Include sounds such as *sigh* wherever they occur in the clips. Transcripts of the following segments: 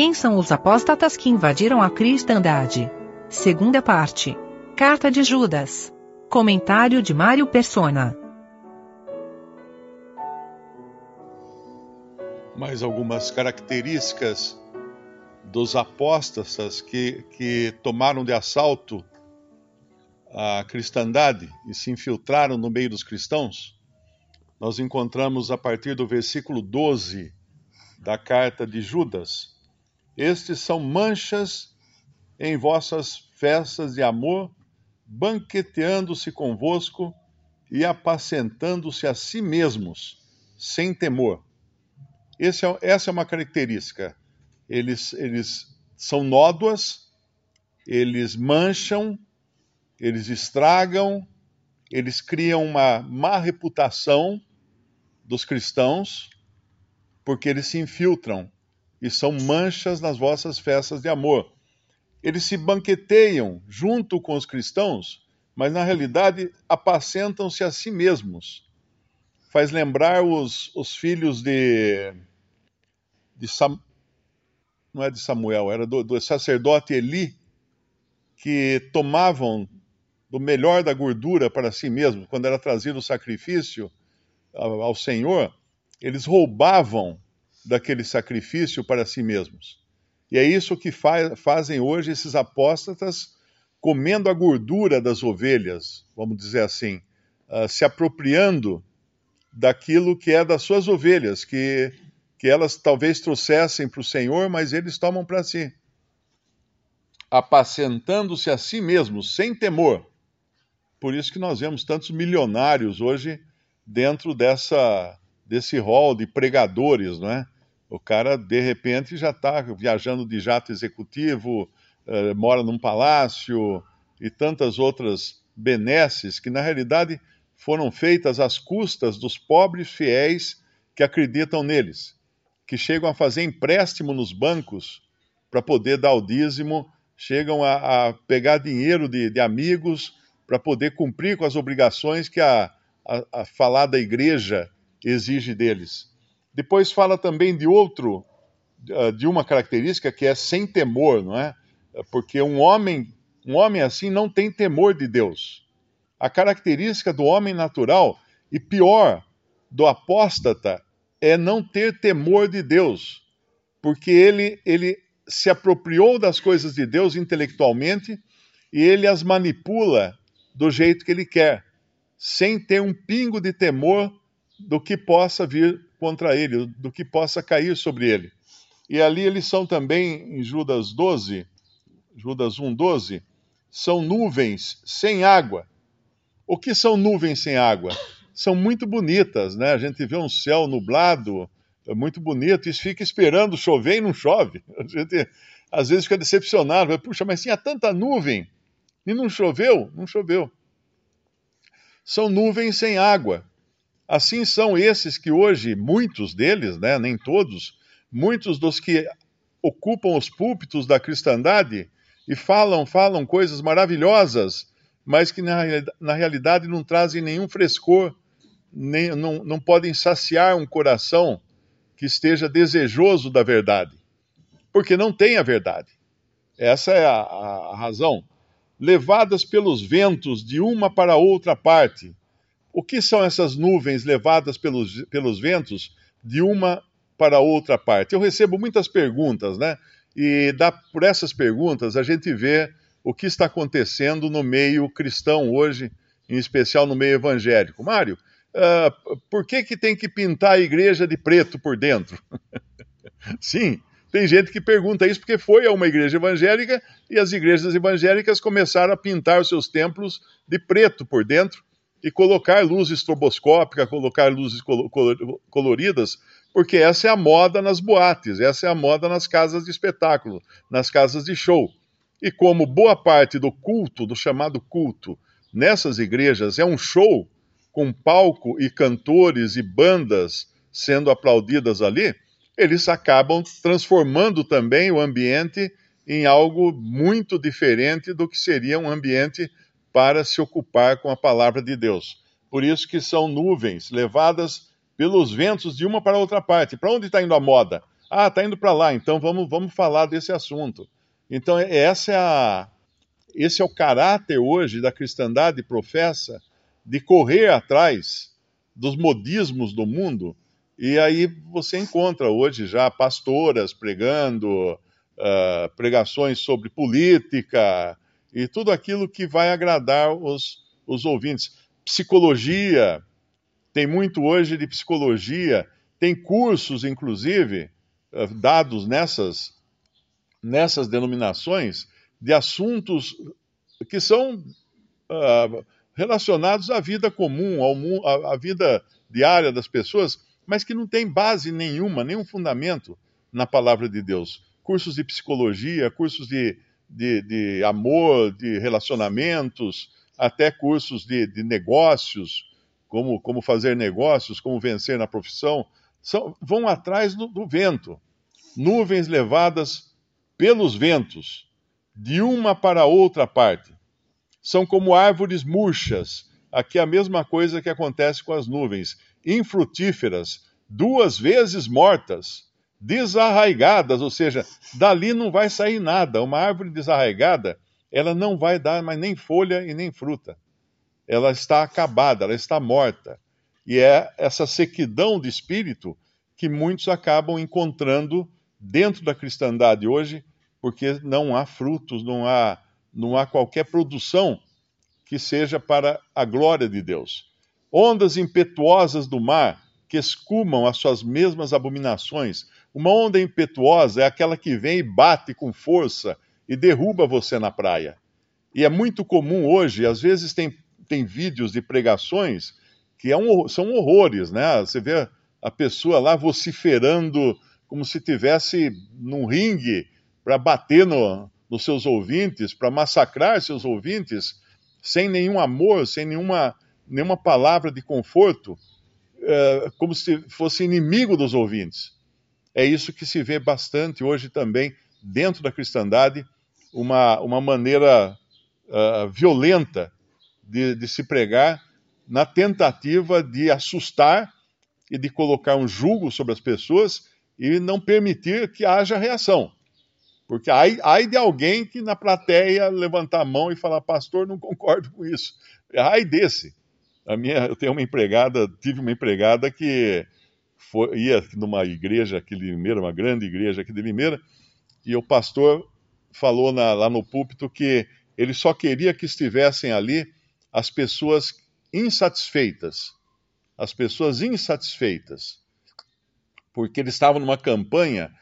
Quem são os apóstatas que invadiram a cristandade? Segunda parte. Carta de Judas. Comentário de Mário Persona. Mais algumas características dos apóstatas que, que tomaram de assalto a cristandade e se infiltraram no meio dos cristãos, nós encontramos a partir do versículo 12 da carta de Judas. Estes são manchas em vossas festas de amor, banqueteando-se convosco e apacentando-se a si mesmos, sem temor. É, essa é uma característica. Eles, eles são nódoas, eles mancham, eles estragam, eles criam uma má reputação dos cristãos, porque eles se infiltram e são manchas nas vossas festas de amor. Eles se banqueteiam junto com os cristãos, mas na realidade apacentam-se a si mesmos. Faz lembrar os, os filhos de. de Sam, não é de Samuel, era do, do sacerdote Eli, que tomavam do melhor da gordura para si mesmos, quando era trazido o sacrifício ao, Senhor, eles roubavam daquele sacrifício para si mesmos. E é isso que fa fazem hoje esses apóstatas, comendo a gordura das ovelhas, vamos dizer assim, uh, se apropriando daquilo que é das suas ovelhas, que, que elas talvez trouxessem para o Senhor, mas eles tomam para si. Apacentando-se a si mesmos, sem temor, por isso que nós vemos tantos milionários hoje dentro dessa, desse rol de pregadores, não é? O cara, de repente, já está viajando de jato executivo, uh, mora num palácio e tantas outras benesses que, na realidade, foram feitas às custas dos pobres fiéis que acreditam neles, que chegam a fazer empréstimo nos bancos para poder dar o dízimo, chegam a, a pegar dinheiro de, de amigos para poder cumprir com as obrigações que a, a, a falada igreja exige deles. Depois fala também de outro, ah, de uma característica que é sem temor, não é? Porque um homem, um homem assim não tem temor de Deus. A característica do homem natural e pior do apóstata é não ter temor de Deus, porque ele ele se apropriou das coisas de Deus intelectualmente e ele as manipula do jeito que ele quer, sem ter um pingo de temor do que possa vir contra ele, do que possa cair sobre ele. E ali eles são também, em Judas 12, Judas 1, 12, são nuvens sem água. O que são nuvens sem água? São muito bonitas, né? A gente vê um céu nublado, é muito bonito, e fica esperando chover e não chove. A gente às vezes fica decepcionado, puxa, mas tinha tanta nuvem e não choveu? Não choveu. São nuvens sem água. Assim são esses que hoje, muitos deles, né, nem todos, muitos dos que ocupam os púlpitos da cristandade e falam, falam coisas maravilhosas, mas que na, na realidade não trazem nenhum frescor, nem, não, não podem saciar um coração que esteja desejoso da verdade, porque não tem a verdade. Essa é a, a razão levadas pelos ventos de uma para outra parte. O que são essas nuvens levadas pelos, pelos ventos de uma para outra parte? Eu recebo muitas perguntas, né? E dá, por essas perguntas a gente vê o que está acontecendo no meio cristão hoje, em especial no meio evangélico. Mário, uh, por que, que tem que pintar a igreja de preto por dentro? *laughs* Sim, tem gente que pergunta isso porque foi a uma igreja evangélica e as igrejas evangélicas começaram a pintar os seus templos de preto por dentro e colocar luz estroboscópica, colocar luzes coloridas, porque essa é a moda nas boates, essa é a moda nas casas de espetáculo, nas casas de show. E como boa parte do culto, do chamado culto, nessas igrejas é um show, com palco e cantores e bandas sendo aplaudidas ali, eles acabam transformando também o ambiente em algo muito diferente do que seria um ambiente para se ocupar com a palavra de Deus. Por isso que são nuvens levadas pelos ventos de uma para outra parte. Para onde está indo a moda? Ah, está indo para lá, então vamos, vamos falar desse assunto. Então, essa é a, esse é o caráter hoje da cristandade professa de correr atrás dos modismos do mundo. E aí você encontra hoje já pastoras pregando, uh, pregações sobre política e tudo aquilo que vai agradar os, os ouvintes. Psicologia, tem muito hoje de psicologia, tem cursos, inclusive, uh, dados nessas, nessas denominações de assuntos que são uh, relacionados à vida comum, ao, à, à vida diária das pessoas, mas que não tem base nenhuma, nenhum fundamento na palavra de Deus. Cursos de psicologia, cursos de, de, de amor, de relacionamentos, até cursos de, de negócios, como, como fazer negócios, como vencer na profissão, são, vão atrás do, do vento. Nuvens levadas pelos ventos de uma para outra parte. São como árvores murchas. Aqui é a mesma coisa que acontece com as nuvens, infrutíferas, duas vezes mortas, desarraigadas, ou seja, dali não vai sair nada. Uma árvore desarraigada, ela não vai dar mais nem folha e nem fruta. Ela está acabada, ela está morta. E é essa sequidão de espírito que muitos acabam encontrando dentro da cristandade hoje, porque não há frutos, não há, não há qualquer produção que seja para a glória de Deus. Ondas impetuosas do mar que escumam as suas mesmas abominações. Uma onda impetuosa é aquela que vem e bate com força e derruba você na praia. E é muito comum hoje, às vezes tem, tem vídeos de pregações que é um, são horrores, né? Você vê a pessoa lá vociferando como se tivesse num ringue para bater no, nos seus ouvintes, para massacrar seus ouvintes, sem nenhum amor, sem nenhuma, nenhuma palavra de conforto, é, como se fosse inimigo dos ouvintes. É isso que se vê bastante hoje também dentro da cristandade, uma, uma maneira uh, violenta de, de se pregar na tentativa de assustar e de colocar um julgo sobre as pessoas e não permitir que haja reação. Porque ai, ai de alguém que na plateia levantar a mão e falar, pastor, não concordo com isso. Ai desse. A minha, eu tenho uma empregada, tive uma empregada que foi, ia numa igreja aqui de Limeira, uma grande igreja aqui de Limeira, e o pastor falou na, lá no púlpito que ele só queria que estivessem ali as pessoas insatisfeitas. As pessoas insatisfeitas. Porque eles estavam numa campanha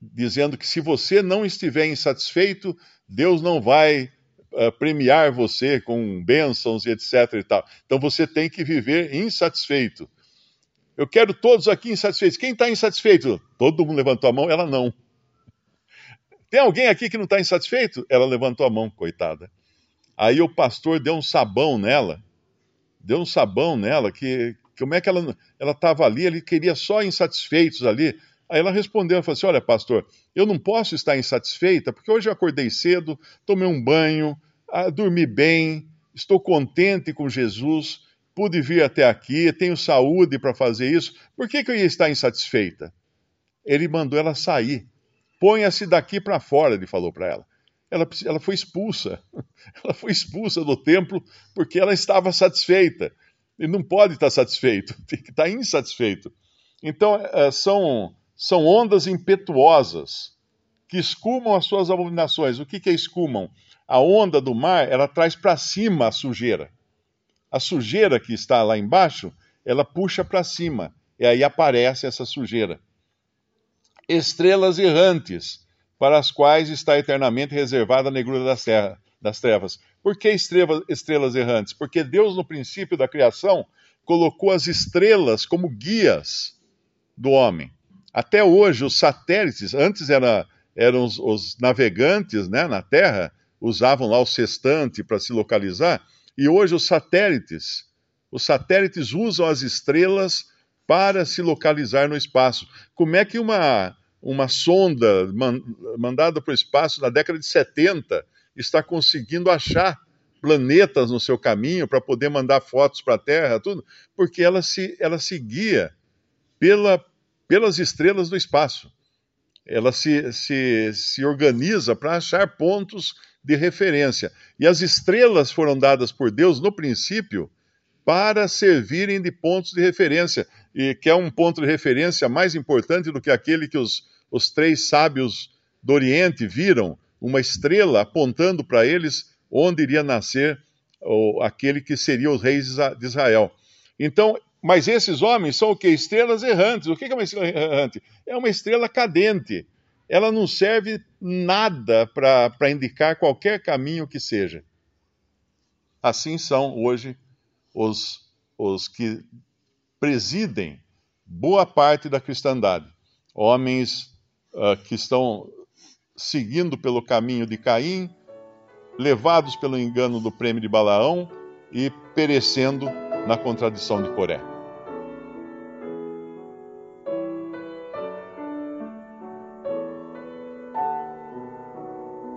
dizendo que se você não estiver insatisfeito, Deus não vai uh, premiar você com bênçãos e etc. E tal. Então você tem que viver insatisfeito. Eu quero todos aqui insatisfeitos. Quem está insatisfeito? Todo mundo levantou a mão, ela não. Tem alguém aqui que não está insatisfeito? Ela levantou a mão, coitada. Aí o pastor deu um sabão nela, deu um sabão nela, que como é que ela estava ali, ele queria só insatisfeitos ali. Aí ela respondeu, ela falou assim, olha pastor, eu não posso estar insatisfeita, porque hoje eu acordei cedo, tomei um banho, ah, dormi bem, estou contente com Jesus, pude vir até aqui, tenho saúde para fazer isso, por que, que eu ia estar insatisfeita? Ele mandou ela sair. Ponha-se daqui para fora, ele falou para ela. ela. Ela foi expulsa. *laughs* Ela foi expulsa do templo porque ela estava satisfeita. Ele não pode estar satisfeito, *laughs* tem que estar insatisfeito. Então, eh, são são ondas impetuosas que escumam as suas abominações. O que, que é escumam? A onda do mar, ela traz para cima a sujeira. A sujeira que está lá embaixo, ela puxa para cima. E aí aparece essa sujeira. Estrelas errantes, para as quais está eternamente reservada a negrura das, terra, das trevas. Por que estrelas, estrelas errantes? Porque Deus, no princípio da criação, colocou as estrelas como guias do homem. Até hoje, os satélites, antes era, eram os, os navegantes né, na Terra, usavam lá o sextante para se localizar, e hoje os satélites, os satélites usam as estrelas para se localizar no espaço. Como é que uma, uma sonda man, mandada para o espaço na década de 70 está conseguindo achar planetas no seu caminho para poder mandar fotos para a Terra, tudo? Porque ela se, ela se guia pela, pelas estrelas do espaço. ela se, se, se organiza para achar pontos de referência. E as estrelas foram dadas por Deus no princípio para servirem de pontos de referência, e que é um ponto de referência mais importante do que aquele que os, os três sábios do Oriente viram, uma estrela apontando para eles onde iria nascer ou, aquele que seria os reis de Israel. Então, mas esses homens são o que? Estrelas errantes. O que é uma estrela errante? É uma estrela cadente. Ela não serve nada para indicar qualquer caminho que seja. Assim são hoje os, os que presidem boa parte da cristandade. Homens uh, que estão seguindo pelo caminho de Caim, levados pelo engano do prêmio de Balaão e perecendo na contradição de Coré.